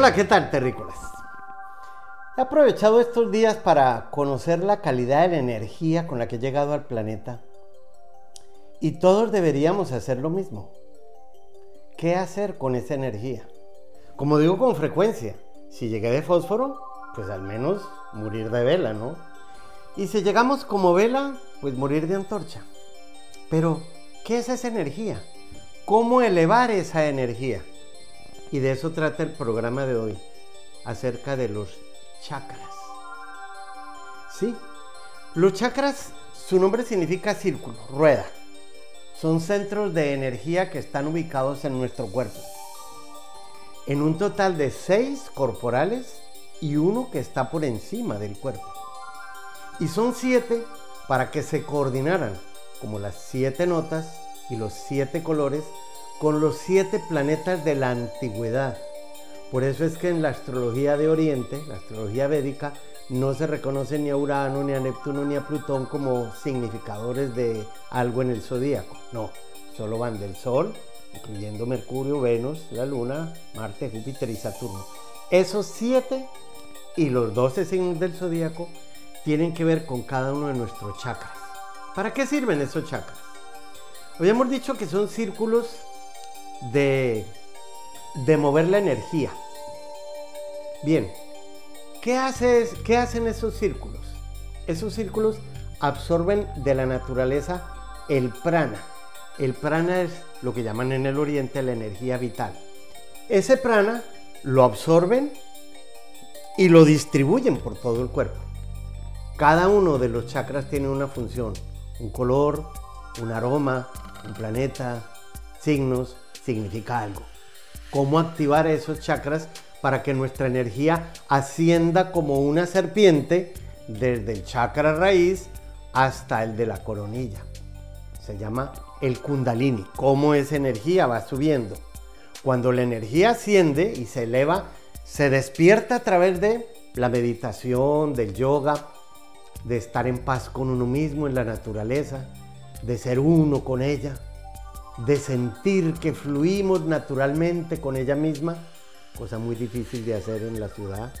Hola, ¿qué tal, terrícolas? He aprovechado estos días para conocer la calidad de la energía con la que he llegado al planeta y todos deberíamos hacer lo mismo. ¿Qué hacer con esa energía? Como digo con frecuencia, si llegué de fósforo, pues al menos morir de vela, ¿no? Y si llegamos como vela, pues morir de antorcha. Pero, ¿qué es esa energía? ¿Cómo elevar esa energía? Y de eso trata el programa de hoy, acerca de los chakras. Sí, los chakras, su nombre significa círculo, rueda. Son centros de energía que están ubicados en nuestro cuerpo. En un total de seis corporales y uno que está por encima del cuerpo. Y son siete para que se coordinaran, como las siete notas y los siete colores con los siete planetas de la antigüedad. Por eso es que en la astrología de Oriente, la astrología védica, no se reconoce ni a Urano, ni a Neptuno, ni a Plutón como significadores de algo en el zodíaco. No, solo van del Sol, incluyendo Mercurio, Venus, la Luna, Marte, Júpiter y Saturno. Esos siete y los doce signos del zodíaco tienen que ver con cada uno de nuestros chakras. ¿Para qué sirven esos chakras? Habíamos dicho que son círculos de, de mover la energía. Bien, ¿qué, ¿qué hacen esos círculos? Esos círculos absorben de la naturaleza el prana. El prana es lo que llaman en el oriente la energía vital. Ese prana lo absorben y lo distribuyen por todo el cuerpo. Cada uno de los chakras tiene una función, un color, un aroma, un planeta, signos, significa algo. ¿Cómo activar esos chakras para que nuestra energía ascienda como una serpiente desde el chakra raíz hasta el de la coronilla? Se llama el kundalini. ¿Cómo esa energía va subiendo? Cuando la energía asciende y se eleva, se despierta a través de la meditación, del yoga, de estar en paz con uno mismo, en la naturaleza, de ser uno con ella de sentir que fluimos naturalmente con ella misma, cosa muy difícil de hacer en la ciudad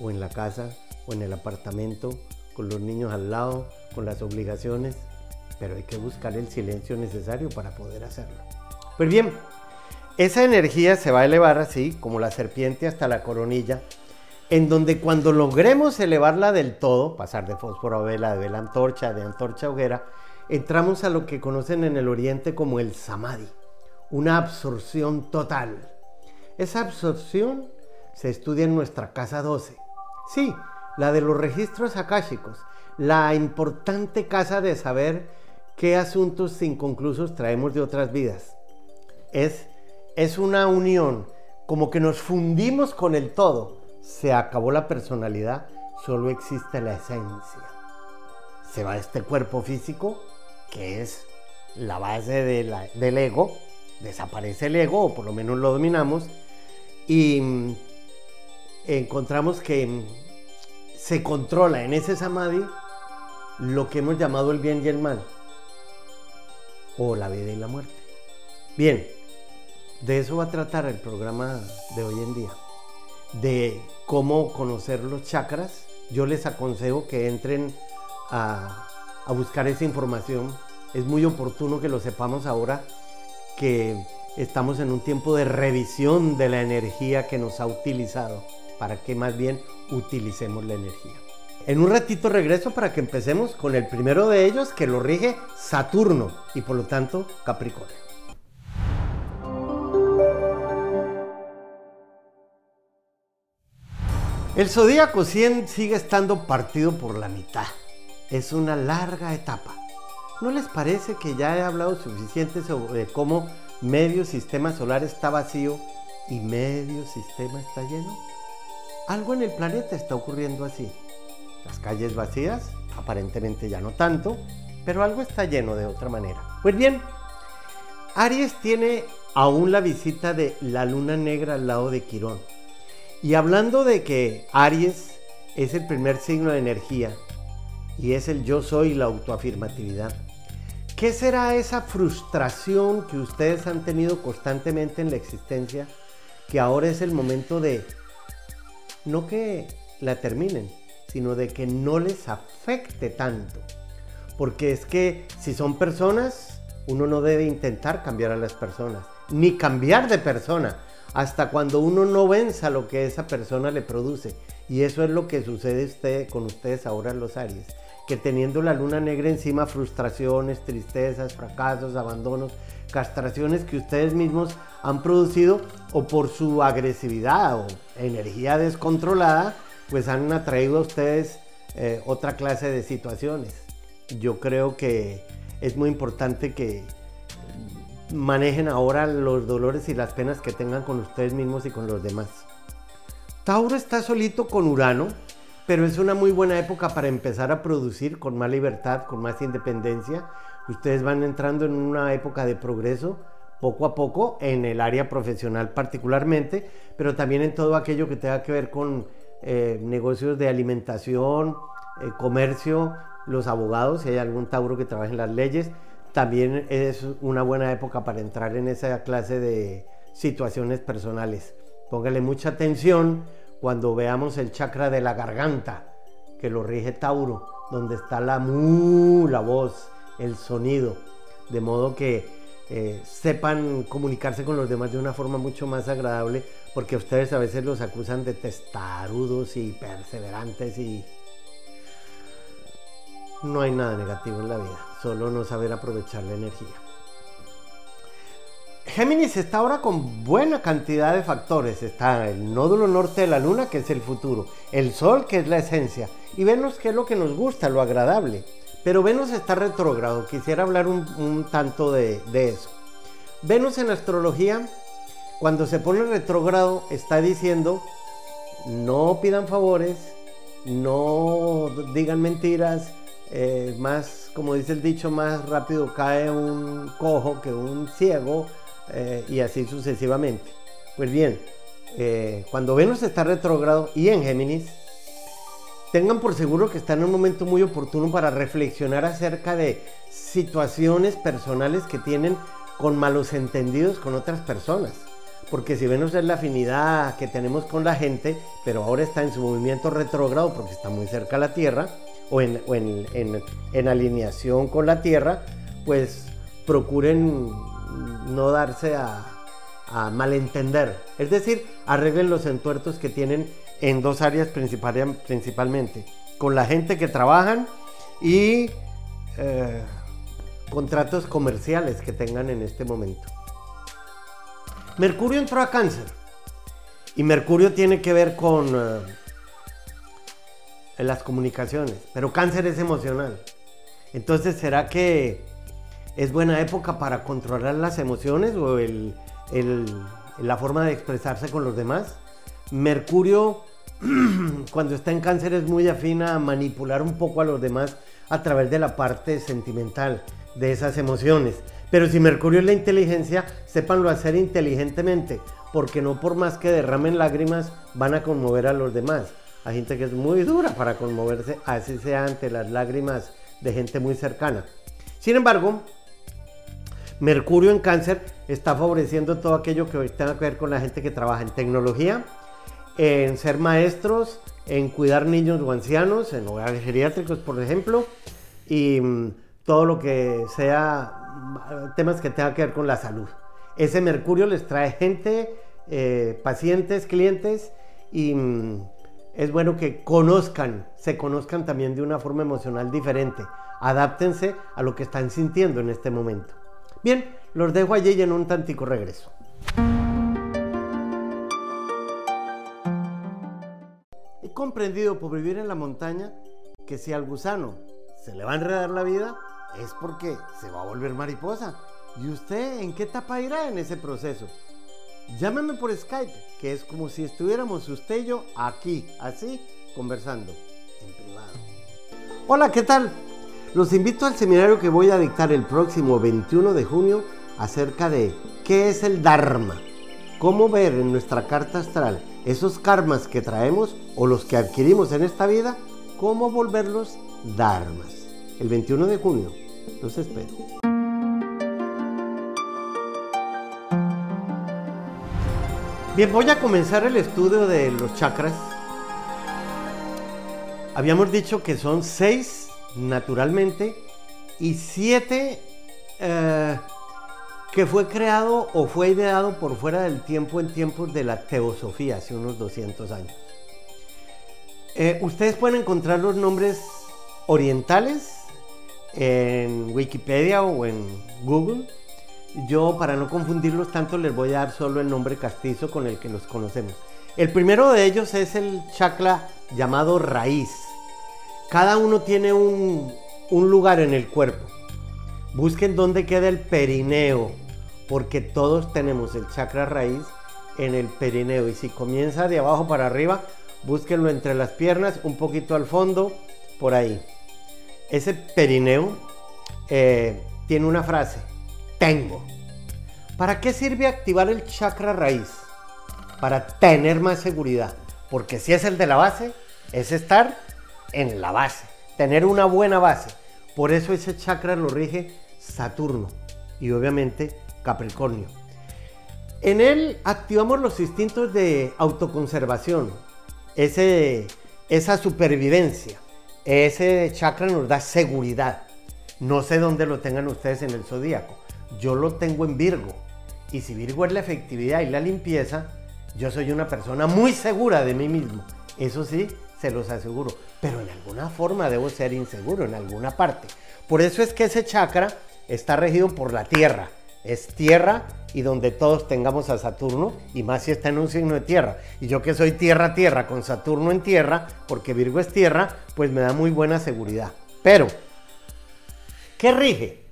o en la casa o en el apartamento, con los niños al lado, con las obligaciones, pero hay que buscar el silencio necesario para poder hacerlo. Pues bien, esa energía se va a elevar así, como la serpiente hasta la coronilla, en donde cuando logremos elevarla del todo, pasar de fósforo a vela, de vela a antorcha, de antorcha a hoguera, entramos a lo que conocen en el Oriente como el samadhi, una absorción total. Esa absorción se estudia en nuestra casa 12. Sí, la de los registros akáshicos, la importante casa de saber qué asuntos inconclusos traemos de otras vidas. Es, es una unión, como que nos fundimos con el todo. Se acabó la personalidad, solo existe la esencia. Se va este cuerpo físico que es la base del ego, desaparece el ego, o por lo menos lo dominamos, y mm, encontramos que mm, se controla en ese samadhi lo que hemos llamado el bien y el mal, o la vida y la muerte. Bien, de eso va a tratar el programa de hoy en día, de cómo conocer los chakras. Yo les aconsejo que entren a a buscar esa información. Es muy oportuno que lo sepamos ahora que estamos en un tiempo de revisión de la energía que nos ha utilizado, para que más bien utilicemos la energía. En un ratito regreso para que empecemos con el primero de ellos que lo rige Saturno y por lo tanto Capricornio. El zodíaco 100 sigue estando partido por la mitad es una larga etapa. ¿No les parece que ya he hablado suficiente sobre cómo medio sistema solar está vacío y medio sistema está lleno? Algo en el planeta está ocurriendo así. Las calles vacías, aparentemente ya no tanto, pero algo está lleno de otra manera. Pues bien, Aries tiene aún la visita de la luna negra al lado de Quirón. Y hablando de que Aries es el primer signo de energía y es el yo soy la autoafirmatividad. ¿Qué será esa frustración que ustedes han tenido constantemente en la existencia que ahora es el momento de no que la terminen, sino de que no les afecte tanto. Porque es que si son personas, uno no debe intentar cambiar a las personas, ni cambiar de persona, hasta cuando uno no venza lo que esa persona le produce. Y eso es lo que sucede usted, con ustedes ahora los Aries, que teniendo la luna negra encima, frustraciones, tristezas, fracasos, abandonos, castraciones que ustedes mismos han producido o por su agresividad o energía descontrolada, pues han atraído a ustedes eh, otra clase de situaciones. Yo creo que es muy importante que manejen ahora los dolores y las penas que tengan con ustedes mismos y con los demás. Tauro está solito con Urano, pero es una muy buena época para empezar a producir con más libertad, con más independencia. Ustedes van entrando en una época de progreso poco a poco en el área profesional particularmente, pero también en todo aquello que tenga que ver con eh, negocios de alimentación, eh, comercio, los abogados, si hay algún Tauro que trabaje en las leyes, también es una buena época para entrar en esa clase de situaciones personales. Póngale mucha atención cuando veamos el chakra de la garganta, que lo rige Tauro, donde está la mu, la voz, el sonido, de modo que eh, sepan comunicarse con los demás de una forma mucho más agradable, porque ustedes a veces los acusan de testarudos y perseverantes y no hay nada negativo en la vida, solo no saber aprovechar la energía. Géminis está ahora con buena cantidad de factores. Está el nódulo norte de la luna, que es el futuro, el sol, que es la esencia, y Venus, que es lo que nos gusta, lo agradable. Pero Venus está retrógrado, quisiera hablar un, tanto de, eso. Venus en astrología, cuando se pone retrógrado, está diciendo, no pidan favores, no digan mentiras, eh, más, como dice el dicho, más rápido cae un cojo que un ciego eh, y así sucesivamente. Pues bien, eh, cuando Venus está retrógrado y en Géminis, tengan por seguro que están en un momento muy oportuno para reflexionar acerca de situaciones personales que tienen con malos entendidos con otras personas. Porque si Venus es la afinidad que tenemos con la gente, pero ahora está en su movimiento retrógrado porque está muy cerca a la Tierra, o en, alineación con la Tierra, pues procuren no darse a, malentender. Es decir, arreglen los entuertos que tienen en dos áreas principalmente. Con la gente que trabajan y eh, contratos comerciales que tengan en este momento. Mercurio entró a cáncer. Y Mercurio tiene que ver con... Eh, las comunicaciones, pero cáncer es emocional. Entonces, ¿será que es buena época para controlar las emociones o el, la forma de expresarse con los demás? Mercurio, cuando está en cáncer, es muy afín a manipular un poco a los demás a través de la parte sentimental de esas emociones. Pero si Mercurio es la inteligencia, sépanlo hacer inteligentemente, porque no por más que derramen lágrimas van a conmover a los demás. Hay gente que es muy dura para conmoverse, así sea ante las lágrimas de gente muy cercana. Sin embargo, Mercurio en cáncer está favoreciendo todo aquello que tenga que ver con la gente que trabaja en tecnología, en ser maestros, en cuidar niños o ancianos, en hogares geriátricos, por ejemplo, y mm, todo lo que sea mm, temas que tengan que ver con la salud. Ese Mercurio les trae gente, eh, pacientes, clientes y mm, es bueno que conozcan, se conozcan también de una forma emocional diferente. Adáptense a lo que están sintiendo en este momento. Bien, los dejo allí y en un tantico regreso. He comprendido por vivir en la montaña que si al gusano se le va a enredar la vida es porque se va a volver mariposa. ¿Y usted en qué etapa irá en ese proceso? Llámame por Skype, que es como si estuviéramos usted y yo aquí, así, conversando, en privado. Hola, ¿qué tal? Los invito al seminario que voy a dictar el próximo 21 de junio acerca de qué es el Dharma. Cómo ver en nuestra carta astral esos karmas que traemos o los que adquirimos en esta vida, cómo volverlos dharmas. El 21 de junio. Los espero. Bien, voy a comenzar el estudio de los chakras. Habíamos dicho que son seis naturalmente y siete eh, que fue creado o fue ideado por fuera del tiempo en tiempos de la teosofía, hace unos 200 años. Eh, ustedes pueden encontrar los nombres orientales en Wikipedia o en Google yo, para no confundirlos tanto, les voy a dar solo el nombre castizo con el que los conocemos. El primero de ellos es el chakra llamado raíz. Cada uno tiene un, lugar en el cuerpo. Busquen dónde queda el perineo, porque todos tenemos el chakra raíz en el perineo. Y si comienza de abajo para arriba, búsquenlo entre las piernas, un poquito al fondo, por ahí. Ese perineo eh, tiene una frase tengo. ¿Para qué sirve activar el chakra raíz? Para tener más seguridad. Porque si es el de la base, es estar en la base, tener una buena base. Por eso ese chakra lo rige Saturno y obviamente Capricornio. En él activamos los instintos de autoconservación, ese, esa supervivencia. Ese chakra nos da seguridad. No sé dónde lo tengan ustedes en el zodíaco yo lo tengo en Virgo. Y si Virgo es la efectividad y la limpieza, yo soy una persona muy segura de mí mismo. Eso sí, se los aseguro. Pero en alguna forma debo ser inseguro, en alguna parte. Por eso es que ese chakra está regido por la tierra. Es tierra y donde todos tengamos a Saturno, y más si está en un signo de tierra. Y yo que soy tierra, tierra, con Saturno en tierra, porque Virgo es tierra, pues me da muy buena seguridad. Pero, ¿qué rige?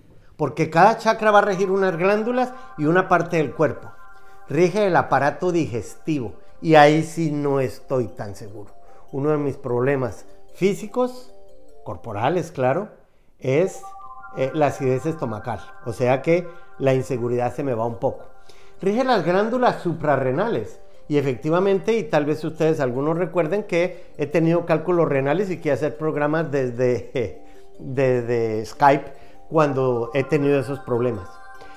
porque cada chakra va a regir unas glándulas y una parte del cuerpo. Rige el aparato digestivo y ahí sí no estoy tan seguro. Uno de mis problemas físicos, corporales, claro, es eh, la acidez estomacal. O sea que la inseguridad se me va un poco. Rige las glándulas suprarrenales. Y efectivamente, y tal vez ustedes algunos recuerden que he tenido cálculos renales y que hacer programas desde, desde Skype cuando he tenido esos problemas.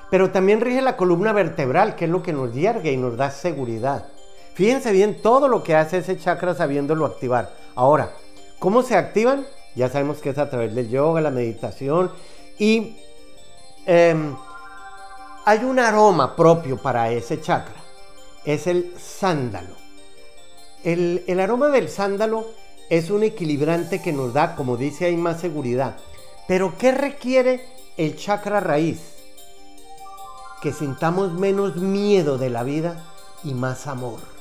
Pero también rige la columna vertebral, que es lo que nos hiergue y nos da seguridad. Fíjense bien todo lo que hace ese chakra sabiéndolo activar. Ahora, ¿cómo se activan? Ya sabemos que es a través del yoga, la meditación y em, hay un aroma propio para ese chakra. Es el sándalo. El, el aroma del sándalo es un equilibrante que nos da, como dice ahí, más seguridad. Pero ¿qué requiere el chakra raíz? Que sintamos menos miedo de la vida y más amor.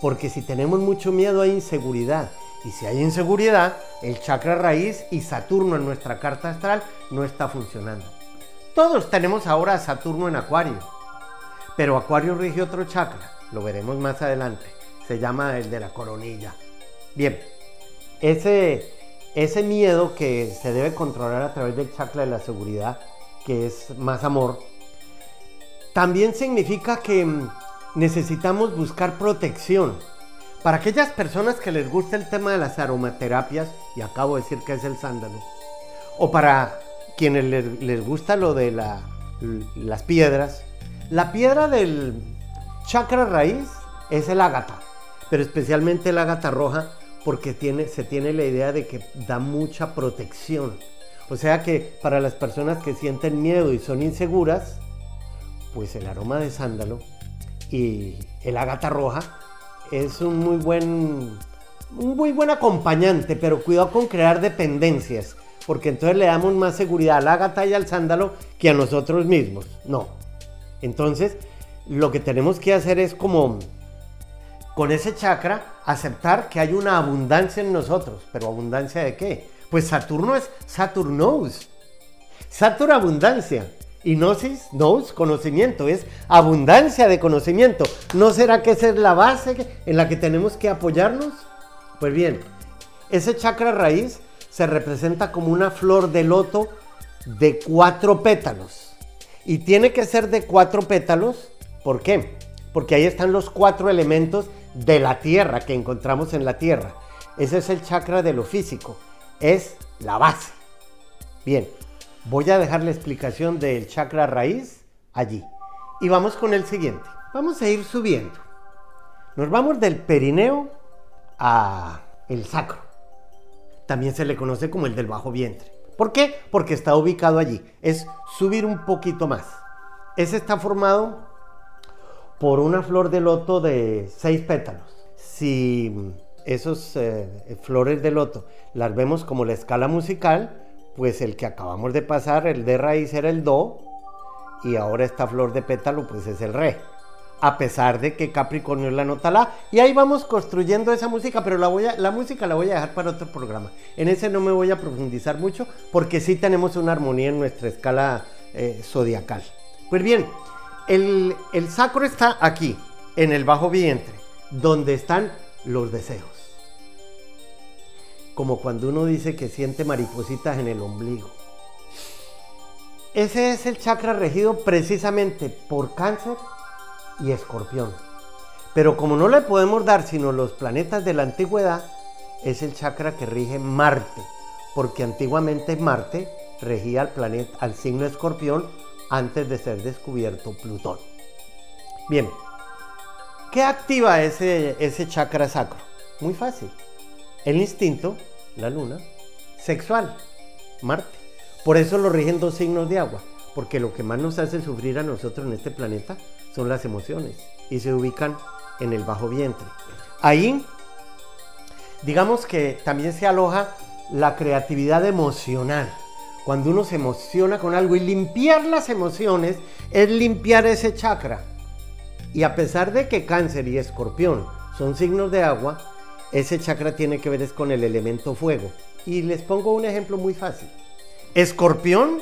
Porque si tenemos mucho miedo hay inseguridad. Y si hay inseguridad, el chakra raíz y Saturno en nuestra carta astral no está funcionando. Todos tenemos ahora a Saturno en Acuario. Pero Acuario rige otro chakra. Lo veremos más adelante. Se llama el de la coronilla. Bien, ese ese miedo que se debe controlar a través del chakra de la seguridad, que es más amor, también significa que mm, necesitamos buscar protección. Para aquellas personas que les gusta el tema de las aromaterapias, y acabo de decir que es el sándalo, o para quienes les, gusta lo de las piedras, la piedra del chakra raíz es el ágata, pero especialmente el ágata roja, porque tiene, se tiene la idea de que da mucha protección. O sea que para las personas que sienten miedo y son inseguras, pues el aroma de sándalo y el ágata roja es un muy buen, un muy buen acompañante, pero cuidado con crear dependencias, porque entonces le damos más seguridad al ágata y al sándalo que a nosotros mismos. No. Entonces, lo que tenemos que hacer es como con ese chakra aceptar que hay una abundancia en nosotros. ¿Pero abundancia de qué? Pues Saturno es Saturnos. Saturno abundancia. Y Gnosis, nous, conocimiento, es abundancia de conocimiento. ¿No será que esa es la base en la que tenemos que apoyarnos? Pues bien, ese chakra raíz se representa como una flor de loto de cuatro pétalos. Y tiene que ser de cuatro pétalos. ¿Por qué? Porque ahí están los cuatro elementos de la tierra que encontramos en la tierra. Ese es el chakra de lo físico, es la base. Bien, voy a dejar la explicación del chakra raíz allí. Y vamos con el siguiente. Vamos a ir subiendo. Nos vamos del perineo a el sacro. También se le conoce como el del bajo vientre. ¿Por qué? Porque está ubicado allí. Es subir un poquito más. Ese está formado por una flor de loto de seis pétalos. Si esos eh, flores de loto las vemos como la escala musical, pues el que acabamos de pasar, el de raíz era el do, y ahora esta flor de pétalo pues es el re a pesar de que Capricornio es la nota la. Y ahí vamos construyendo esa música, pero la, voy a, la música la voy a dejar para otro programa. En ese no me voy a profundizar mucho porque sí tenemos una armonía en nuestra escala eh, zodiacal. Pues bien, el, el sacro está aquí, en el bajo vientre, donde están los deseos. Como cuando uno dice que siente maripositas en el ombligo. Ese es el chakra regido precisamente por cáncer y escorpión. Pero como no le podemos dar sino los planetas de la antigüedad, es el chakra que rige Marte, porque antiguamente Marte regía al planeta, al signo escorpión, antes de ser descubierto Plutón. Bien, ¿qué activa ese, ese chakra sacro? Muy fácil. El instinto, la luna, sexual, Marte. Por eso lo rigen dos signos de agua, porque lo que más nos hace sufrir a nosotros en este planeta son las emociones y se ubican en el bajo vientre. Ahí, digamos que también se aloja la creatividad emocional. Cuando uno se emociona con algo y limpiar las emociones es limpiar ese chakra. Y a pesar de que cáncer y escorpión son signos de agua, ese chakra tiene que ver es con el elemento fuego. Y les pongo un ejemplo muy fácil. Escorpión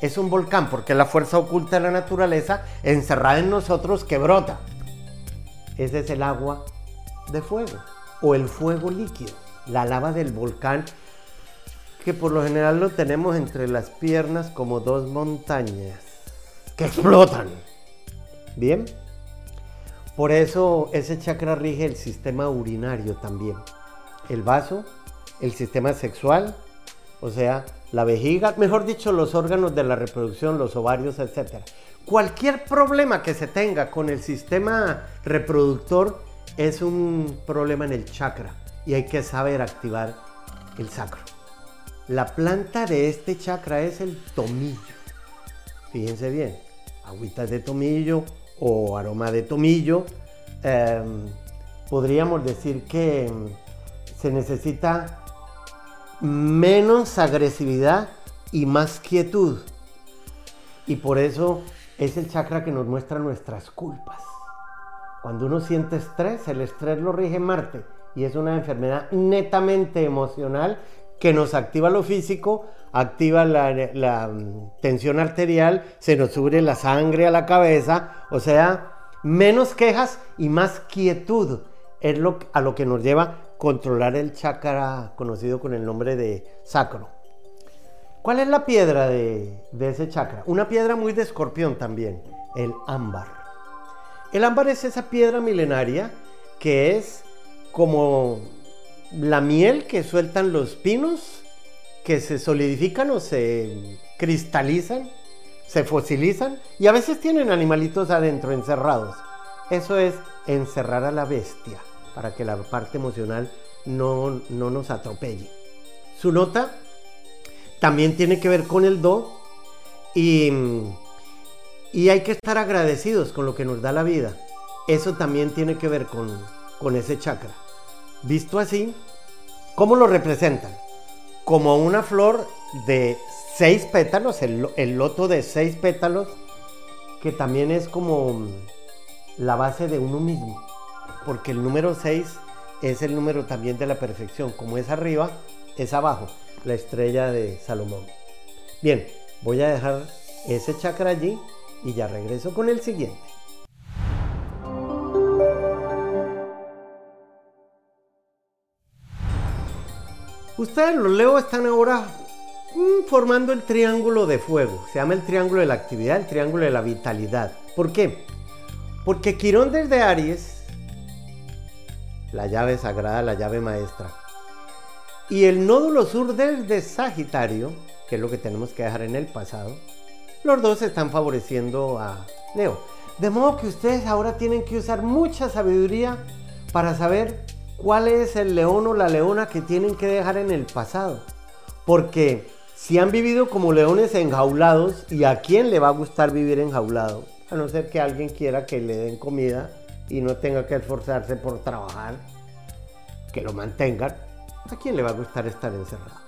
es un volcán porque la fuerza oculta de la naturaleza encerrada en nosotros que brota. Ese es el agua de fuego o el fuego líquido, la lava del volcán que por lo general lo tenemos entre las piernas como dos montañas que explotan. Bien, por eso ese chakra rige el sistema urinario también, el vaso, el sistema sexual, o sea, la vejiga, mejor dicho, los órganos de la reproducción, los ovarios, etc. Cualquier problema que se tenga con el sistema reproductor es un problema en el chakra y hay que saber activar el sacro. La planta de este chakra es el tomillo. Fíjense bien, agüitas de tomillo o aroma de tomillo. Em, podríamos decir que se necesita menos agresividad y más quietud. Y por eso es el chakra que nos muestra nuestras culpas. Cuando uno siente estrés, el estrés lo rige Marte y es una enfermedad netamente emocional que nos activa lo físico, activa la, mm, tensión arterial, se nos sube la sangre a la cabeza, o sea, menos quejas y más quietud es lo, a lo que nos lleva controlar el chakra conocido con el nombre de sacro. ¿Cuál es la piedra de, ese chakra? Una piedra muy de escorpión también, el ámbar. El ámbar es esa piedra milenaria que es como la miel que sueltan los pinos, que se solidifican o se cristalizan, se fosilizan y a veces tienen animalitos adentro encerrados. Eso es encerrar a la bestia para que la parte emocional no, nos atropelle. Su nota también tiene que ver con el do y, y hay que estar agradecidos con lo que nos da la vida. Eso también tiene que ver con, con ese chakra. Visto así, ¿cómo lo representan? Como una flor de seis pétalos, el, el loto de seis pétalos, que también es como la base de uno mismo porque el número 6 es el número también de la perfección. Como es arriba, es abajo, la estrella de Salomón. Bien, voy a dejar ese chakra allí y ya regreso con el siguiente. Ustedes los leo están ahora mm, formando el triángulo de fuego. Se llama el triángulo de la actividad, el triángulo de la vitalidad. ¿Por qué? Porque Quirón desde Aries la llave sagrada, la llave maestra. Y el nódulo sur desde Sagitario, que es lo que tenemos que dejar en el pasado, los dos están favoreciendo a Leo. De modo que ustedes ahora tienen que usar mucha sabiduría para saber cuál es el león o la leona que tienen que dejar en el pasado. Porque si han vivido como leones enjaulados, ¿y a quién le va a gustar vivir enjaulado? A no ser que alguien quiera que le den comida y no tenga que esforzarse por trabajar, que lo mantengan. ¿A quién le va a gustar estar encerrado?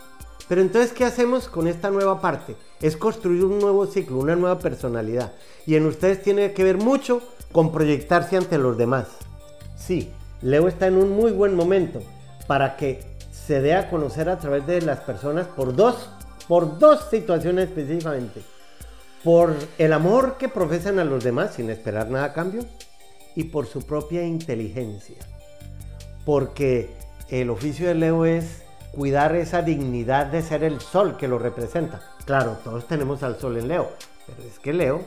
Pero entonces, ¿qué hacemos con esta nueva parte? Es construir un nuevo ciclo, una nueva personalidad. Y en ustedes tiene que ver mucho con proyectarse ante los demás. Sí, Leo está en un muy buen momento para que se dé a conocer a través de las personas por dos, por dos situaciones específicamente. Por el amor que profesan a los demás sin esperar nada a cambio y por su propia inteligencia. Porque el oficio de Leo es cuidar esa dignidad de ser el sol que lo representa. Claro, todos tenemos al sol en Leo, pero es que Leo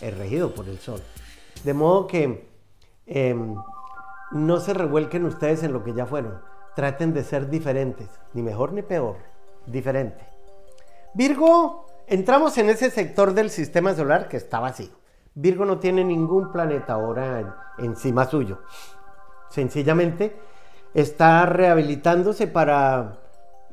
es regido por el sol. De modo que em, no se revuelquen ustedes en lo que ya fueron. Traten de ser diferentes, ni mejor ni peor, diferente. Virgo, entramos en ese sector del sistema solar que está vacío. Virgo no tiene ningún planeta ahora encima suyo. Sencillamente está rehabilitándose para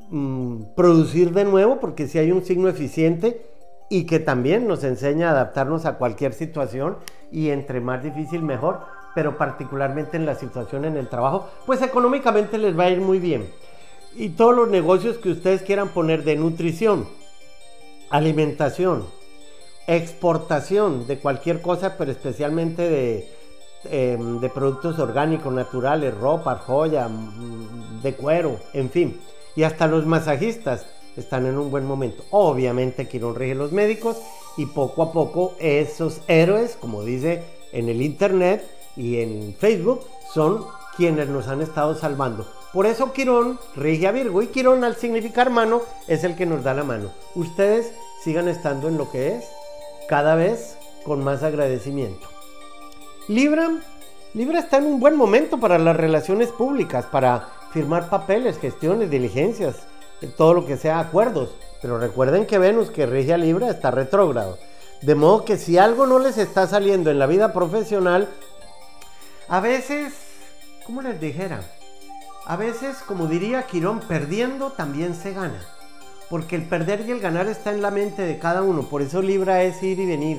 mm, producir de nuevo, porque si hay un signo eficiente y que también nos enseña a adaptarnos a cualquier situación y entre más difícil mejor pero particularmente en la situación en el trabajo, pues económicamente les va a ir muy bien. Y todos los negocios que ustedes quieran poner de nutrición, alimentación, exportación de cualquier cosa, pero especialmente de, em, productos orgánicos, naturales, ropa, joya, mm, de cuero, en fin. Y hasta los masajistas están en un buen momento. Obviamente Quirón rige los médicos y poco a poco esos héroes, como dice en el internet, y en Facebook son quienes nos han estado salvando. Por eso Quirón rige a Virgo y Quirón al significar mano es el que nos da la mano. Ustedes sigan estando en lo que es cada vez con más agradecimiento. Libra, Libra está en un buen momento para las relaciones públicas, para firmar papeles, gestiones, diligencias, todo lo que sea acuerdos. Pero recuerden que Venus que rige a Libra está retrógrado. De modo que si algo no les está saliendo en la vida profesional, a veces, ¿cómo les dijera? A veces, como diría Quirón, perdiendo también se gana. Porque el perder y el ganar está en la mente de cada uno. Por eso Libra es ir y venir,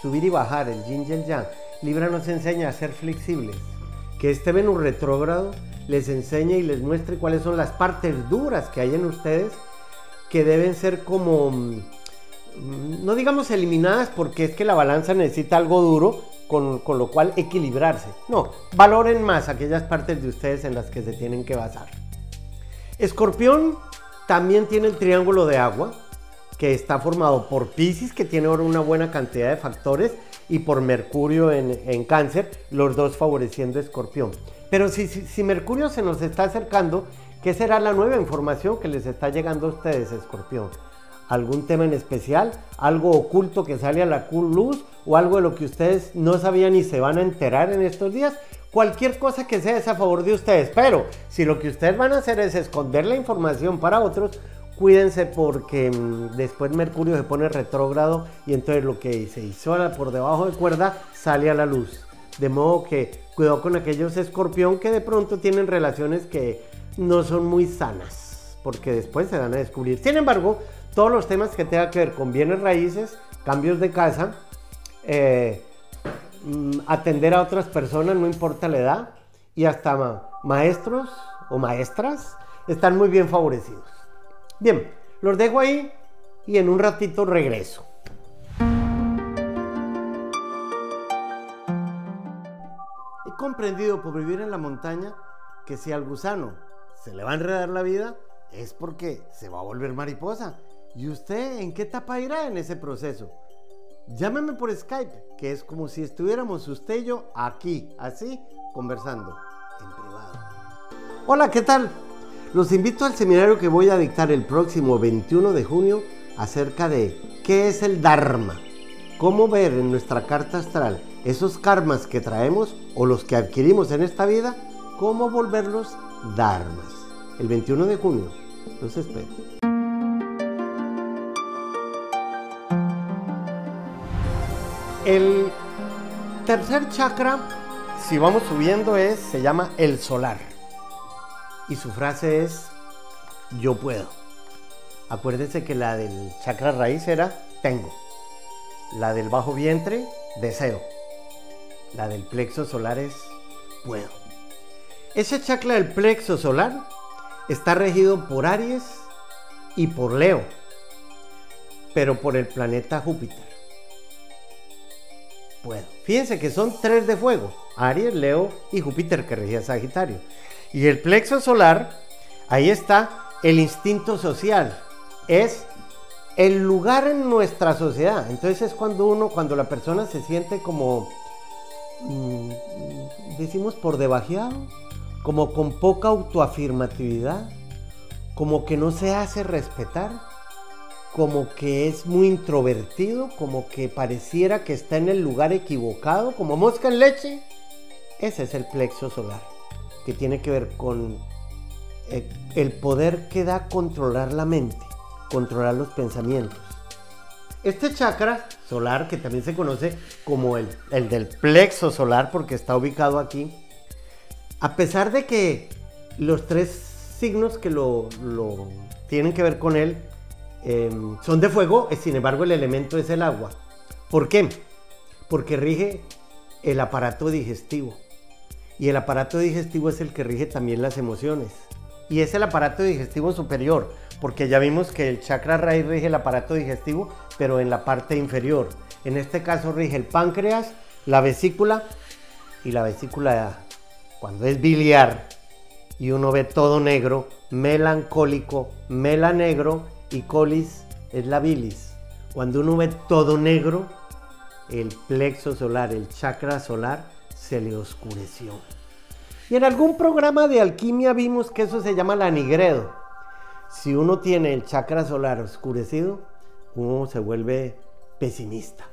subir y bajar, el yin y el yang. Libra nos enseña a ser flexibles. Que este Venus retrógrado les enseñe y les muestre cuáles son las partes duras que hay en ustedes que deben ser como, mm, no digamos eliminadas porque es que la balanza necesita algo duro, con, lo cual equilibrarse. No, valoren más aquellas partes de ustedes en las que se tienen que basar. Escorpión también tiene el triángulo de agua, que está formado por Pisces, que tiene ahora una buena cantidad de factores, y por Mercurio en, cáncer, los dos favoreciendo a Escorpión. Pero si, si, Mercurio se nos está acercando, ¿qué será la nueva información que les está llegando a ustedes, Escorpión? Algún tema en especial, algo oculto que sale a la luz o algo de lo que ustedes no sabían y se van a enterar en estos días. Cualquier cosa que sea es a favor de ustedes, pero si lo que ustedes van a hacer es esconder la información para otros, cuídense porque mm, después Mercurio se pone retrógrado y entonces lo que se hizo por debajo de cuerda sale a la luz. De modo que cuidado con aquellos escorpión que de pronto tienen relaciones que no son muy sanas, porque después se van a descubrir. Sin embargo, todos los temas que tengan que ver con bienes raíces, cambios de casa, eh, mm, atender a otras personas, no importa la edad, y hasta maestros o maestras están muy bien favorecidos. Bien, los dejo ahí y en un ratito regreso. He comprendido por vivir en la montaña que si al gusano se le va a enredar la vida es porque se va a volver mariposa ¿Y usted en qué etapa irá en ese proceso? Llámeme por Skype, que es como si estuviéramos usted y yo aquí, así, conversando, en privado. Hola, ¿qué tal? Los invito al seminario que voy a dictar el próximo 21 de junio acerca de qué es el Dharma. Cómo ver en nuestra carta astral esos karmas que traemos o los que adquirimos en esta vida, cómo volverlos dharmas. El 21 de junio. Los espero. El tercer chakra si vamos subiendo es, se llama el solar. Y su frase es, yo puedo. Acuérdese que la del chakra raíz era tengo. La del bajo vientre, deseo. La del plexo solar es puedo. Ese chakra del plexo solar está regido por Aries y por Leo, pero por el planeta Júpiter. Puedo. Fíjense que son tres de fuego, Aries, Leo y Júpiter que regía Sagitario. Y el plexo solar, ahí está el instinto social, es el lugar en nuestra sociedad. Entonces es cuando uno, cuando la persona se siente como, mm, decimos, por debajeado, como con poca autoafirmatividad, como que no se hace respetar, como que es muy introvertido, como que pareciera que está en el lugar equivocado, como mosca en leche. Ese es el plexo solar, que tiene que ver con eh, el poder que da controlar la mente, controlar los pensamientos. Este chakra solar, que también se conoce como el, del plexo solar, porque está ubicado aquí, a pesar de que los tres signos que lo, tienen que ver con él em, son de fuego, sin embargo el elemento es el agua. ¿Por qué? Porque rige el aparato digestivo. Y el aparato digestivo es el que rige también las emociones y es el aparato digestivo superior, porque ya vimos que el chakra raíz rige el aparato digestivo, pero en la parte inferior. En este caso rige el páncreas, la vesícula y la vesícula cuando es biliar y uno ve todo negro, melancólico, melanegro y colis es la bilis. Cuando uno ve todo negro, el plexo solar, el chakra solar se le oscureció. Y en algún programa de alquimia vimos que eso se llama la nigredo. Si uno tiene el chakra solar oscurecido, uno se vuelve pesimista.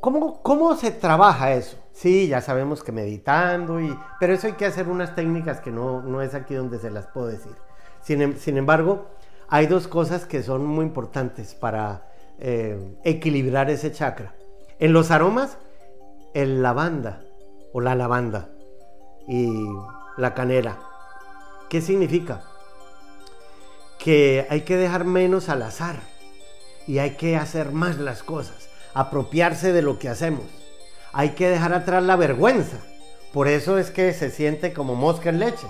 ¿Cómo, cómo se trabaja eso? Sí, ya sabemos que meditando, y, pero eso hay que hacer unas técnicas que no, no es aquí donde se las puedo decir. Sin, em, embargo, hay dos cosas que son muy importantes para eh, equilibrar ese chakra. En los aromas, el lavanda o la lavanda y la canela. ¿Qué significa? Que hay que dejar menos al azar y hay que hacer más las cosas, apropiarse de lo que hacemos. Hay que dejar atrás la vergüenza. Por eso es que se siente como mosca en leche.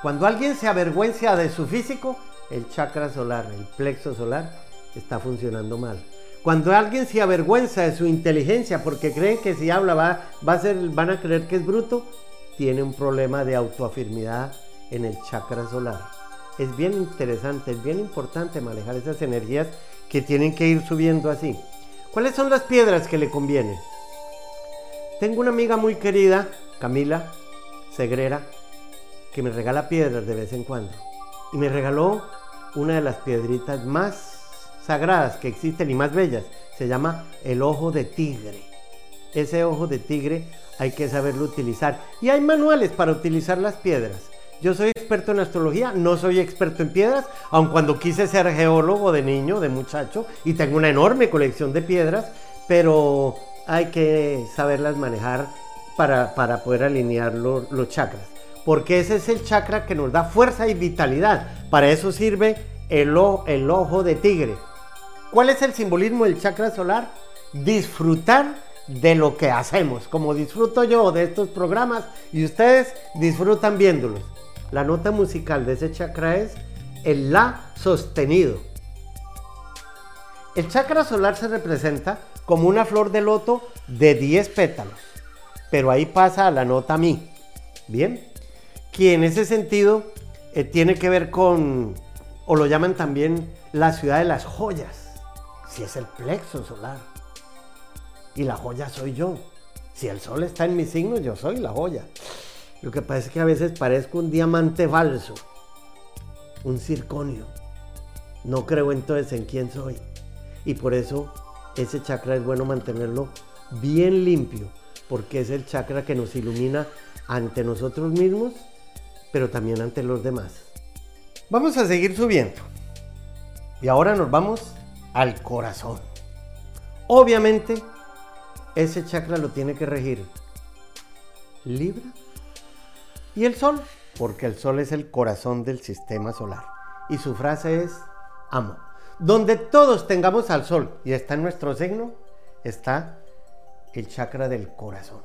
Cuando alguien se avergüenza de su físico, el chakra solar, el plexo solar, está funcionando mal. Cuando alguien se avergüenza de su inteligencia porque creen que si habla va, va a ser, van a creer que es bruto, tiene un problema de autoafirmidad en el chakra solar. Es bien interesante, es bien importante manejar esas energías que tienen que ir subiendo así. ¿Cuáles son las piedras que le convienen? Tengo una amiga muy querida, Camila Segrera, que me regala piedras de vez en cuando. Y me regaló una de las piedritas más sagradas que existen y más bellas. Se llama el ojo de tigre. Ese ojo de tigre hay que saberlo utilizar. Y hay manuales para utilizar las piedras. Yo soy experto en astrología, no soy experto en piedras, aun cuando quise ser geólogo de niño, de muchacho, y tengo una enorme colección de piedras, pero hay que saberlas manejar para, poder alinear los chakras. Porque ese es el chakra que nos da fuerza y vitalidad. Para eso sirve el, ojo de tigre. ¿Cuál es el simbolismo del chakra solar? Disfrutar de lo que hacemos, como disfruto yo de estos programas y ustedes disfrutan viéndolos. La nota musical de ese chakra es el La sostenido. El chakra solar se representa como una flor de loto de 10 pétalos, pero ahí pasa la nota Mi. Bien, que en ese sentido eh, tiene que ver con, o lo llaman también la ciudad de las joyas, si es el plexo solar y la joya soy yo. Si el sol está en mi signo, yo soy la joya. Lo que pasa es que a veces parezco un diamante falso, un circonio. No creo entonces en quién soy. Y por eso ese chakra es bueno mantenerlo bien limpio, porque es el chakra que nos ilumina ante nosotros mismos, pero también ante los demás. Vamos a seguir subiendo. Y ahora nos vamos al corazón. Obviamente ese chakra lo tiene que regir Libra. Y el Sol, porque el Sol es el corazón del sistema solar. Y su frase es, amo. Donde todos tengamos al Sol y está en nuestro signo, está el chakra del corazón.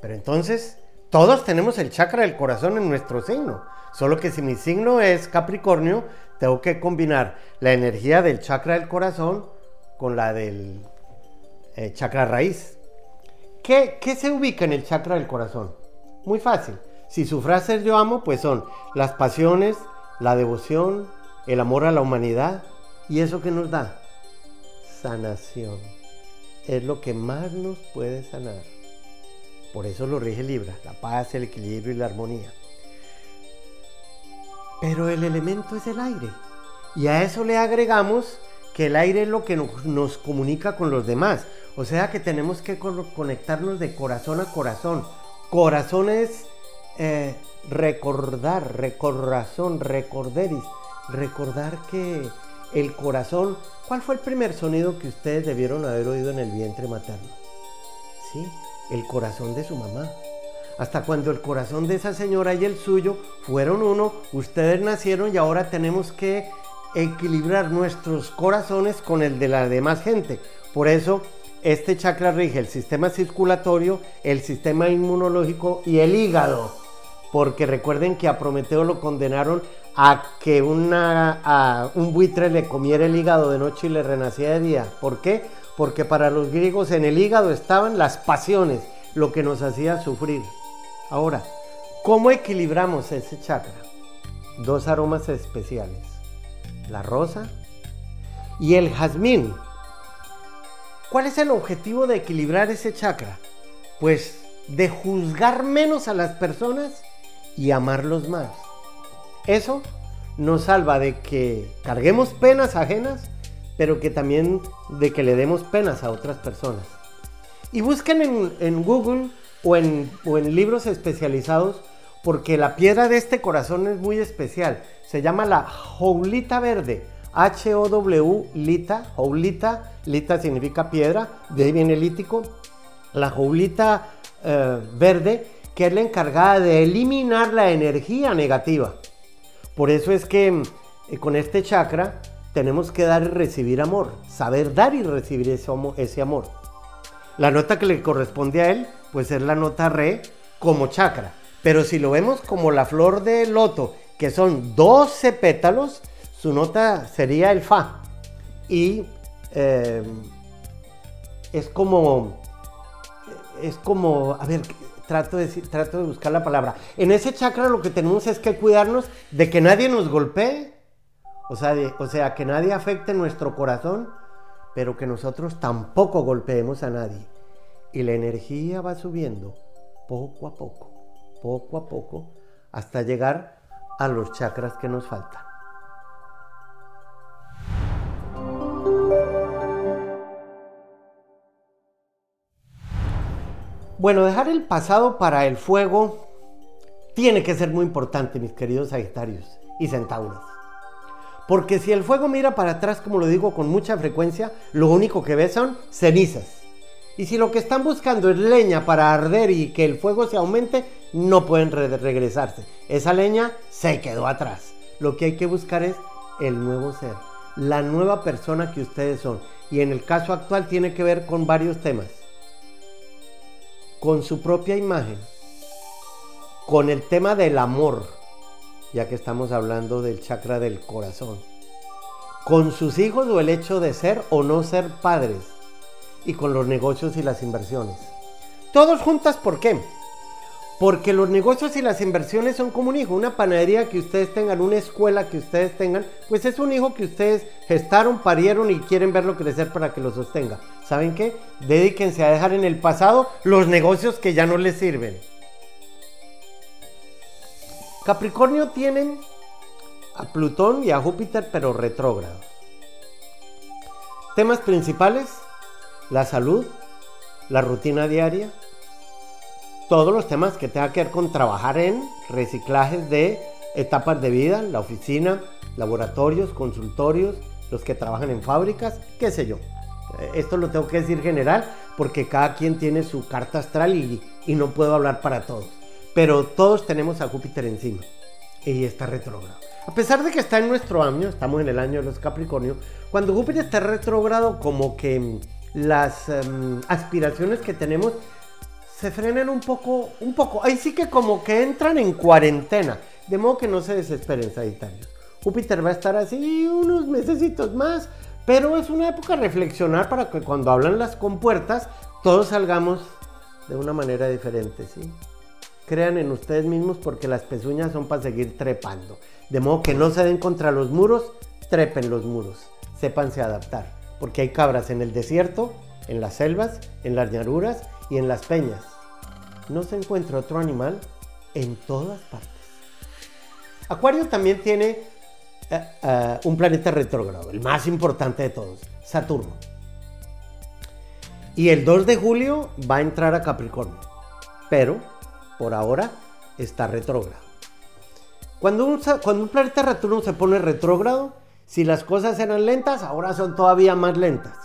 Pero entonces, todos tenemos el chakra del corazón en nuestro signo. Solo que si mi signo es Capricornio, tengo que combinar la energía del chakra del corazón con la del eh, chakra raíz. ¿Qué, ¿Qué se ubica en el chakra del corazón? Muy fácil. Si su frase es yo amo, pues son las pasiones, la devoción, el amor a la humanidad. ¿Y eso que nos da? Sanación. Es lo que más nos puede sanar. Por eso lo rige Libra, la paz, el equilibrio y la armonía. Pero el elemento es el aire. Y a eso le agregamos que el aire es lo que nos, comunica con los demás. O sea que tenemos que conectarnos de corazón a corazón. Corazón es eh, recordar, recorazón, recorderis. Recordar que el corazón, ¿cuál fue el primer sonido que ustedes debieron haber oído en el vientre materno? Sí, el corazón de su mamá hasta cuando el corazón de esa señora y el suyo fueron uno, ustedes nacieron y ahora tenemos que equilibrar nuestros corazones con el de la demás gente. Por eso este chakra rige el sistema circulatorio, el sistema inmunológico y el hígado. Porque recuerden que a Prometeo lo condenaron a que un buitre le comiera el hígado de noche y le renacía de día. ¿Por qué? Porque para los griegos en el hígado estaban las pasiones, lo que nos hacía sufrir. Ahora, ¿cómo equilibramos ese chakra? Dos aromas especiales, la rosa y el jazmín. ¿Cuál es el objetivo de equilibrar ese chakra? Pues de juzgar menos a las personas y amarlos más. Eso nos salva de que carguemos penas ajenas, pero que también de que le demos penas a otras personas. Y busquen en, Google o en, libros especializados porque la piedra de este corazón es muy especial. Se llama la joulita verde. H-O-W, lita, joulita, lita significa piedra, de ahí viene lítico. La joulita eh, verde, que es la encargada de eliminar la energía negativa. Por eso es que eh, con este chakra tenemos que dar y recibir amor, saber dar y recibir ese amor. La nota que le corresponde a él pues es la nota re como chakra. Pero si lo vemos como la flor de loto, que son 12 pétalos, su nota sería el fa. Y eh, es como, es como, a ver, trato de, trato de buscar la palabra. En ese chakra lo que tenemos es que cuidarnos de que nadie nos golpee, o sea, que nadie afecte nuestro corazón, pero que nosotros tampoco golpeemos a nadie y la energía va subiendo poco a poco, poco a poco, hasta llegar a los chakras que nos faltan. Bueno, dejar el pasado para el fuego tiene que ser muy importante, mis queridos Sagitarios y Centauros. Porque si el fuego mira para atrás, como lo digo con mucha frecuencia, lo único que ve son cenizas. Y si lo que están buscando es leña para arder y que el fuego se aumente, no pueden regresarse. Esa leña se quedó atrás. Lo que hay que buscar es el nuevo ser, la nueva persona que ustedes son. Y en el caso actual tiene que ver con varios temas. Con su propia imagen, con el tema del amor, ya que estamos hablando del chakra del corazón, con sus hijos o el hecho de ser o no ser padres y con los negocios y las inversiones. Todos juntas, ¿por qué? Porque los negocios y las inversiones son como un hijo. Una panadería que ustedes tengan, una escuela que ustedes tengan, pues es un hijo que ustedes gestaron, parieron y quieren verlo crecer para que lo sostenga. ¿Saben qué? Dedíquense a dejar en el pasado los negocios que ya no les sirven. Capricornio tienen a Plutón y a Júpiter, pero retrógrados. Temas principales, la salud, la rutina diaria, todos los temas que tengan que ver con trabajar en reciclajes de etapas de vida, la oficina, laboratorios, consultorios, los que trabajan en fábricas, qué sé yo. Eh, esto lo tengo que decir general, porque cada quien tiene su carta astral y no puedo hablar para todos. Pero todos tenemos a Júpiter encima y está retrógrado. A pesar de que está en nuestro año, estamos en el año de los Capricornios, cuando Júpiter está retrógrado, como que mm, las em, aspiraciones que tenemos se frenan un poco, un poco. Ahí sí que como que entran en cuarentena. De modo que no se desesperen, Sagitarios. Júpiter va a estar así unos mesecitos más, pero es una época reflexionar para que cuando hablan las compuertas, todos salgamos de una manera diferente, ¿sí? Crean en ustedes mismos porque las pezuñas son para seguir trepando. De modo que no se den contra los muros, trepen los muros. Sépanse adaptar, porque hay cabras en el desierto, en las selvas, en las llanuras y en las peñas. No se encuentra otro animal en todas partes. Acuario también tiene eh, eh, un planeta retrógrado, el más importante de todos, Saturno. Y el 2 de julio va a entrar a Capricornio, pero por ahora está retrógrado. Cuando un, cuando un planeta Saturno se pone retrógrado, si las cosas eran lentas, ahora son todavía más lentas.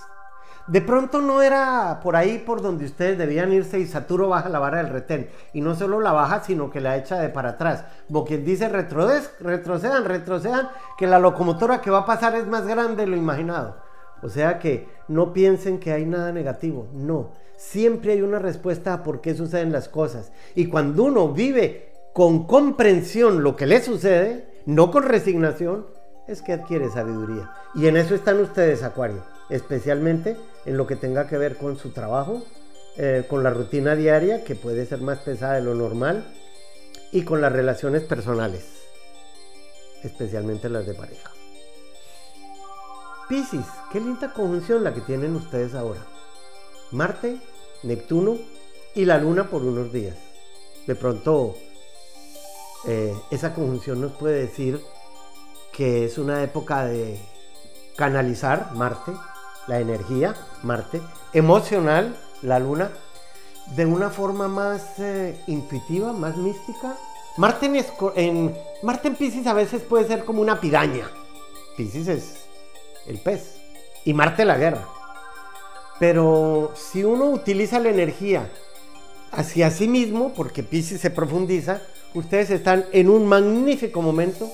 De pronto no era por ahí por donde ustedes debían irse y Saturno baja la vara del retén. Y no solo la baja, sino que la echa de para atrás. Como quien dice, retrocedan, retrocedan, que la locomotora que va a pasar es más grande de lo imaginado. O sea que no piensen que hay nada negativo. No, siempre hay una respuesta a por qué suceden las cosas. Y cuando uno vive con comprensión lo que le sucede, no con resignación, es que adquiere sabiduría. Y en eso están ustedes, Acuario especialmente en lo que tenga que ver con su trabajo, eh, con la rutina diaria, que puede ser más pesada de lo normal, y con las relaciones personales, especialmente las de pareja. Piscis, qué linda conjunción la que tienen ustedes ahora. Marte, Neptuno y la Luna por unos días. De pronto, eh, esa conjunción nos puede decir que es una época de canalizar Marte, la energía, Marte, emocional, la Luna, de una forma más eh, intuitiva, más mística. Marte en, en, Marte en Pisces a veces puede ser como una piraña. Pisces es el pez. Y Marte la guerra. Pero si uno utiliza la energía hacia sí mismo, porque Pisces se profundiza, ustedes están en un magnífico momento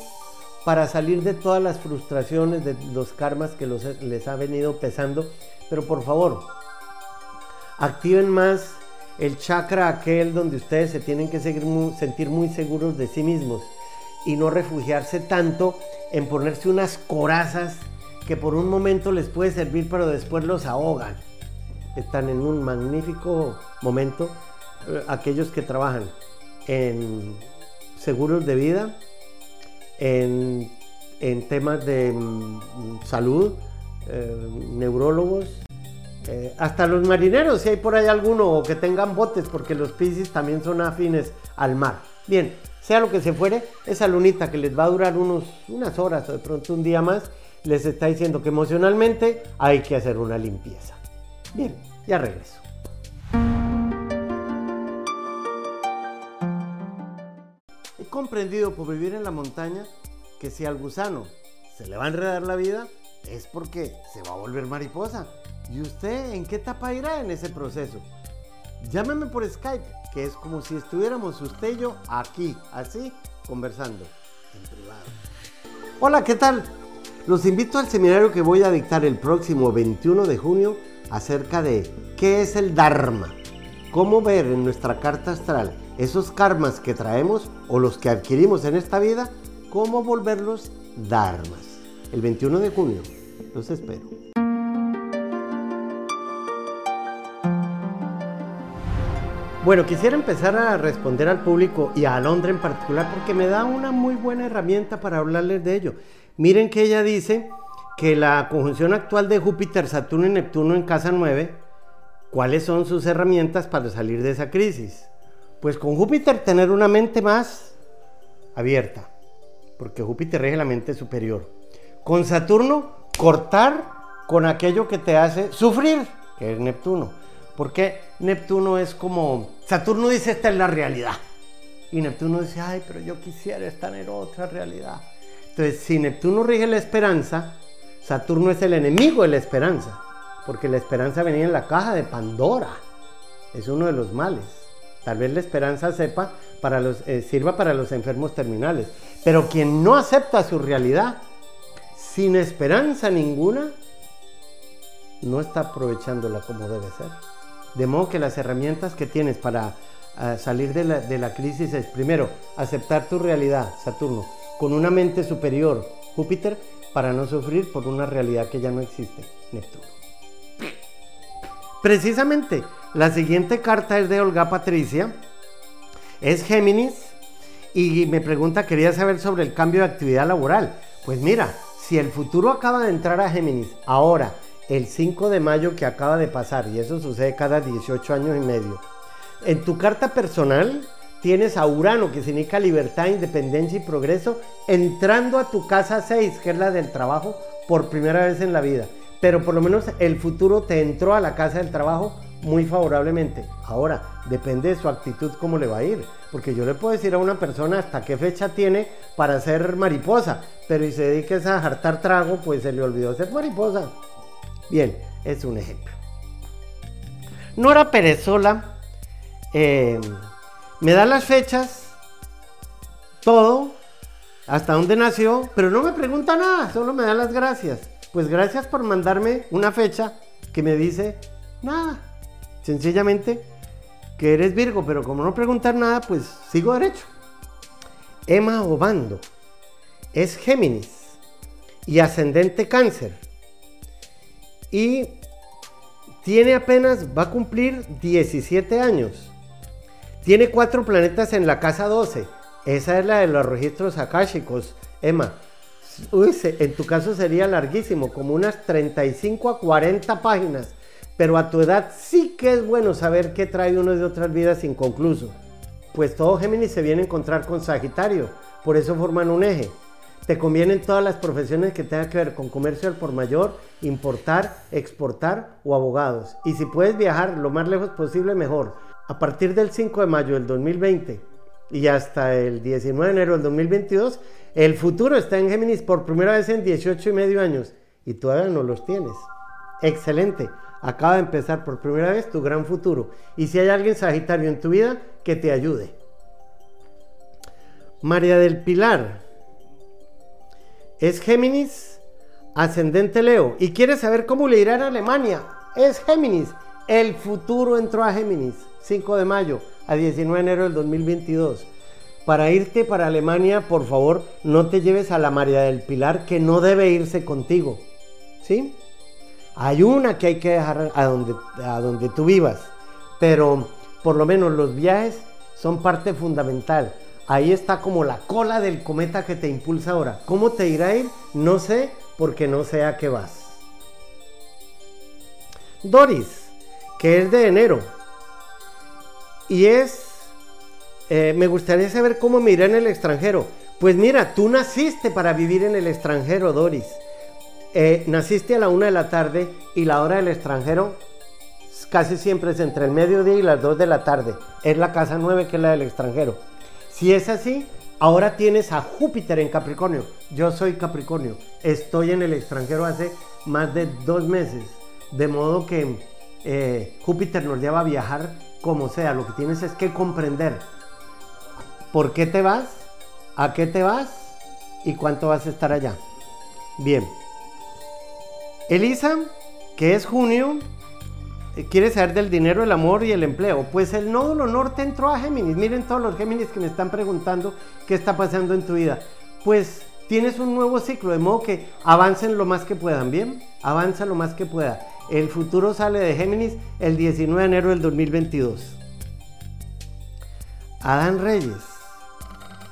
para salir de todas las frustraciones, de los karmas que les ha venido pesando. Pero por favor, activen más el chakra aquel donde ustedes se tienen que sentir muy seguros de sí mismos y no refugiarse tanto en ponerse unas corazas que por un momento les puede servir pero después los ahogan. Están en un magnífico momento eh, aquellos que trabajan en seguros de vida, en, temas de mm, salud, eh, neurólogos, eh, hasta los marineros, si hay por ahí alguno que tengan botes, porque los piscis también son afines al mar. Bien, sea lo que se fuere, esa lunita que les va a durar unos, unas horas o de pronto un día más, les está diciendo que emocionalmente hay que hacer una limpieza. Bien, ya regreso. comprendido por vivir en la montaña que si al gusano se le va a enredar la vida, es porque se va a volver mariposa. ¿Y usted en qué etapa irá en ese proceso? Llámeme por Skype, que es como si estuviéramos usted y yo aquí, así, conversando, en privado. Hola, ¿qué tal? Los invito al seminario que voy a dictar el próximo 21 de junio acerca de qué es el Dharma, cómo ver en nuestra carta astral esos karmas que traemos o los que adquirimos en esta vida, cómo volverlos dharmas. El 21 de junio, los espero. Bueno, quisiera empezar a responder al público y a Alondra en particular porque me da una muy buena herramienta para hablarles de ello. Miren que ella dice que la conjunción actual de Júpiter, Saturno y Neptuno en casa 9, ¿cuáles son sus herramientas para salir de esa crisis? Pues con Júpiter tener una mente más abierta, porque Júpiter rige la mente superior. Con Saturno, cortar con aquello que te hace sufrir, que es Neptuno. Porque Neptuno es como, Saturno dice esta es la realidad. Y Neptuno dice, ay, pero yo quisiera estar en otra realidad. Entonces, si Neptuno rige la esperanza, Saturno es el enemigo de la esperanza. porque la esperanza venía en la caja de Pandora. Es uno de los males. Tal vez la esperanza sepa para los, eh, sirva para los enfermos terminales. Pero quien no acepta su realidad, sin esperanza ninguna, no está aprovechándola como debe ser. De modo que las herramientas que tienes para ah, salir de la, de la crisis es, primero, aceptar tu realidad, Saturno, con una mente superior, Júpiter, para no sufrir por una realidad que ya no existe, Neptuno. Precisamente, la siguiente carta es de Olga Patricia, es Géminis, y me pregunta, quería saber sobre el cambio de actividad laboral. Pues mira, si el futuro acaba de entrar a Géminis ahora, el 5 de mayo que acaba de pasar, y eso sucede cada 18 años y medio, en tu carta personal tienes a Urano, que significa libertad, independencia y progreso, entrando a tu casa 6, que es la del trabajo, por primera vez en la vida. Pero por lo menos el futuro te entró a la casa del trabajo muy favorablemente. Ahora, depende de su actitud cómo le va a ir. Porque yo le puedo decir a una persona hasta qué fecha tiene para ser mariposa, pero si se dedica a hartar trago, pues se le olvidó ser mariposa. Bien, es un ejemplo. Nora Perezola eh, me da las fechas, todo, hasta dónde nació, pero no me pregunta nada, solo me da las gracias. Pues gracias por mandarme una fecha que me dice nada. Sencillamente que eres Virgo, pero como no preguntar nada, pues sigo derecho. Emma Obando es Géminis y ascendente cáncer. Y tiene apenas, va a cumplir 17 años. Tiene cuatro planetas en la casa 12. Esa es la de los registros akáshicos, Emma. Uy, en tu caso sería larguísimo, como unas 35 a 40 páginas. Pero a tu edad sí que es bueno saber qué trae uno de otras vidas inconcluso. Pues todo Géminis se viene a encontrar con Sagitario, por eso forman un eje. Te convienen todas las profesiones que tengan que ver con comercio al por mayor, importar, exportar o abogados. Y si puedes viajar lo más lejos posible, mejor a partir del 5 de mayo del 2020 y hasta el 19 de enero del 2022, el futuro está en Géminis por primera vez en 18 y medio años y todavía no los tienes. Excelente, acaba de empezar por primera vez tu gran futuro. Y si hay alguien Sagitario en tu vida, que te ayude. María del Pilar es Géminis, ascendente Leo, y quiere saber cómo le irá a Alemania. Es Géminis, el futuro entró a Géminis. 5 de mayo a 19 de enero del 2022. Para irte para Alemania, por favor, no te lleves a la María del Pilar que no debe irse contigo. ¿Sí? Hay una que hay que dejar a donde, a donde tú vivas, pero por lo menos los viajes son parte fundamental. Ahí está como la cola del cometa que te impulsa ahora. ¿Cómo te irá a ir? No sé, porque no sé a qué vas. Doris, que es de enero, y es, eh, me gustaría saber cómo me en el extranjero. Pues mira, tú naciste para vivir en el extranjero, Doris. Eh, naciste a la una de la tarde y la hora del extranjero casi siempre es entre el mediodía y las dos de la tarde. Es la casa nueve que es la del extranjero. Si es así, ahora tienes a Júpiter en Capricornio. Yo soy Capricornio. Estoy en el extranjero hace más de dos meses. De modo que eh, Júpiter nos lleva a viajar como sea, lo que tienes es que comprender por qué te vas, a qué te vas y cuánto vas a estar allá. Bien. Elisa, que es junio, eh, quiere saber del dinero, el amor y el empleo. Pues el nódulo norte entró a Géminis. Miren todos los Géminis que me están preguntando qué está pasando en tu vida. Pues tienes un nuevo ciclo, de modo que avancen lo más que puedan, ¿bien? Avanza lo más que pueda. El futuro sale de Géminis el 19 de enero del 2022. Adán Reyes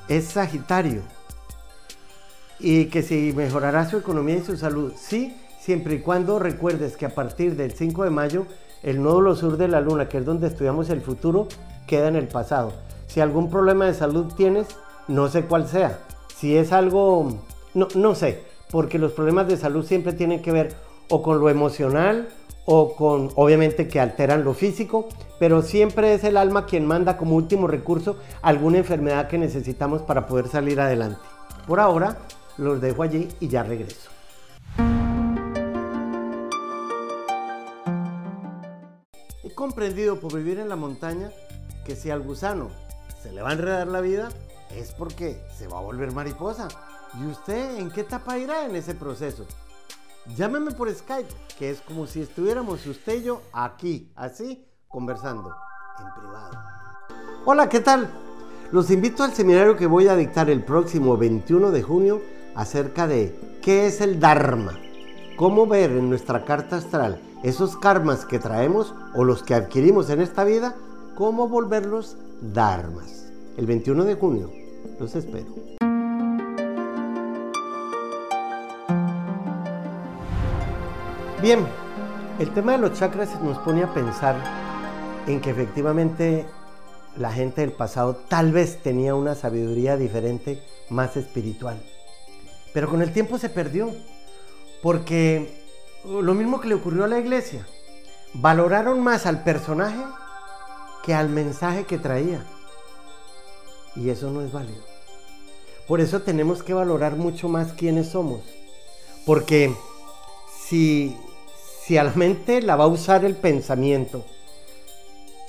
es Sagitario y que si mejorará su economía y su salud, sí, siempre y cuando recuerdes que a partir del 5 de mayo el nódulo sur de la luna, que es donde estudiamos el futuro, queda en el pasado. Si algún problema de salud tienes, no sé cuál sea. Si es algo, no, no sé, porque los problemas de salud siempre tienen que ver o con lo emocional o con, obviamente, que alteran lo físico, pero siempre es el alma quien manda como último recurso alguna enfermedad que necesitamos para poder salir adelante. Por ahora, los dejo allí y ya regreso. comprendido por vivir en la montaña que si al gusano se le va a enredar la vida es porque se va a volver mariposa. ¿Y usted en qué etapa irá en ese proceso? Llámeme por Skype, que es como si estuviéramos usted y yo aquí, así, conversando, en privado. Hola, ¿qué tal? Los invito al seminario que voy a dictar el próximo 21 de junio acerca de qué es el Dharma. Cómo ver en nuestra carta astral esos karmas que traemos o los que adquirimos en esta vida, cómo volverlos dharmas. El 21 de junio, los espero. Bien, el tema de los chakras nos pone a pensar en que efectivamente la gente del pasado tal vez tenía una sabiduría diferente, más espiritual. Pero con el tiempo se perdió, porque lo mismo que le ocurrió a la iglesia, valoraron más al personaje que al mensaje que traía. Y eso no es válido. Por eso tenemos que valorar mucho más quiénes somos. Porque si, si a la mente la va a usar el pensamiento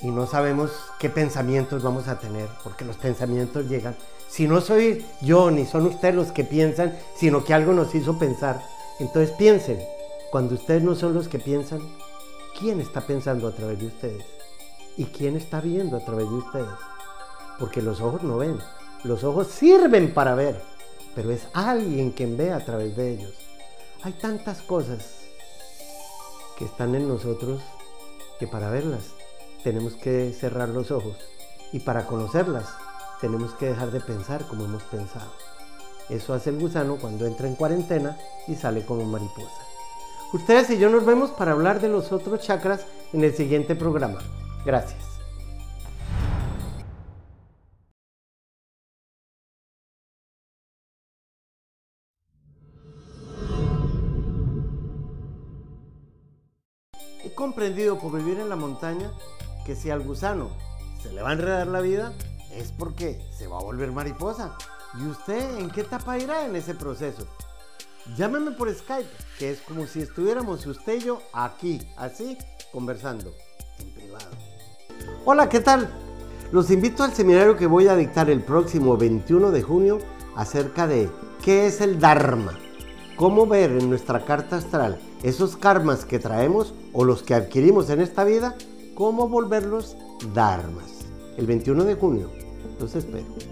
y no sabemos qué pensamientos vamos a tener, porque los pensamientos llegan. Si no soy yo ni son ustedes los que piensan, sino que algo nos hizo pensar, entonces piensen, cuando ustedes no son los que piensan, ¿quién está pensando a través de ustedes? ¿Y quién está viendo a través de ustedes? Porque los ojos no ven, los ojos sirven para ver, pero es alguien quien ve a través de ellos. Hay tantas cosas que están en nosotros que para verlas tenemos que cerrar los ojos y para conocerlas tenemos que dejar de pensar como hemos pensado. Eso hace el gusano cuando entra en cuarentena y sale como mariposa. Ustedes y yo nos vemos para hablar de los otros chakras en el siguiente programa. Gracias. He comprendido por vivir en la montaña que si al gusano se le va a enredar la vida es porque se va a volver mariposa. ¿Y usted en qué etapa irá en ese proceso? Llámeme por Skype, que es como si estuviéramos usted y yo aquí, así, conversando, en privado. Hola, ¿qué tal? Los invito al seminario que voy a dictar el próximo 21 de junio acerca de qué es el Dharma. Cómo ver en nuestra carta astral esos karmas que traemos o los que adquirimos en esta vida, cómo volverlos dharmas. El 21 de junio, los espero.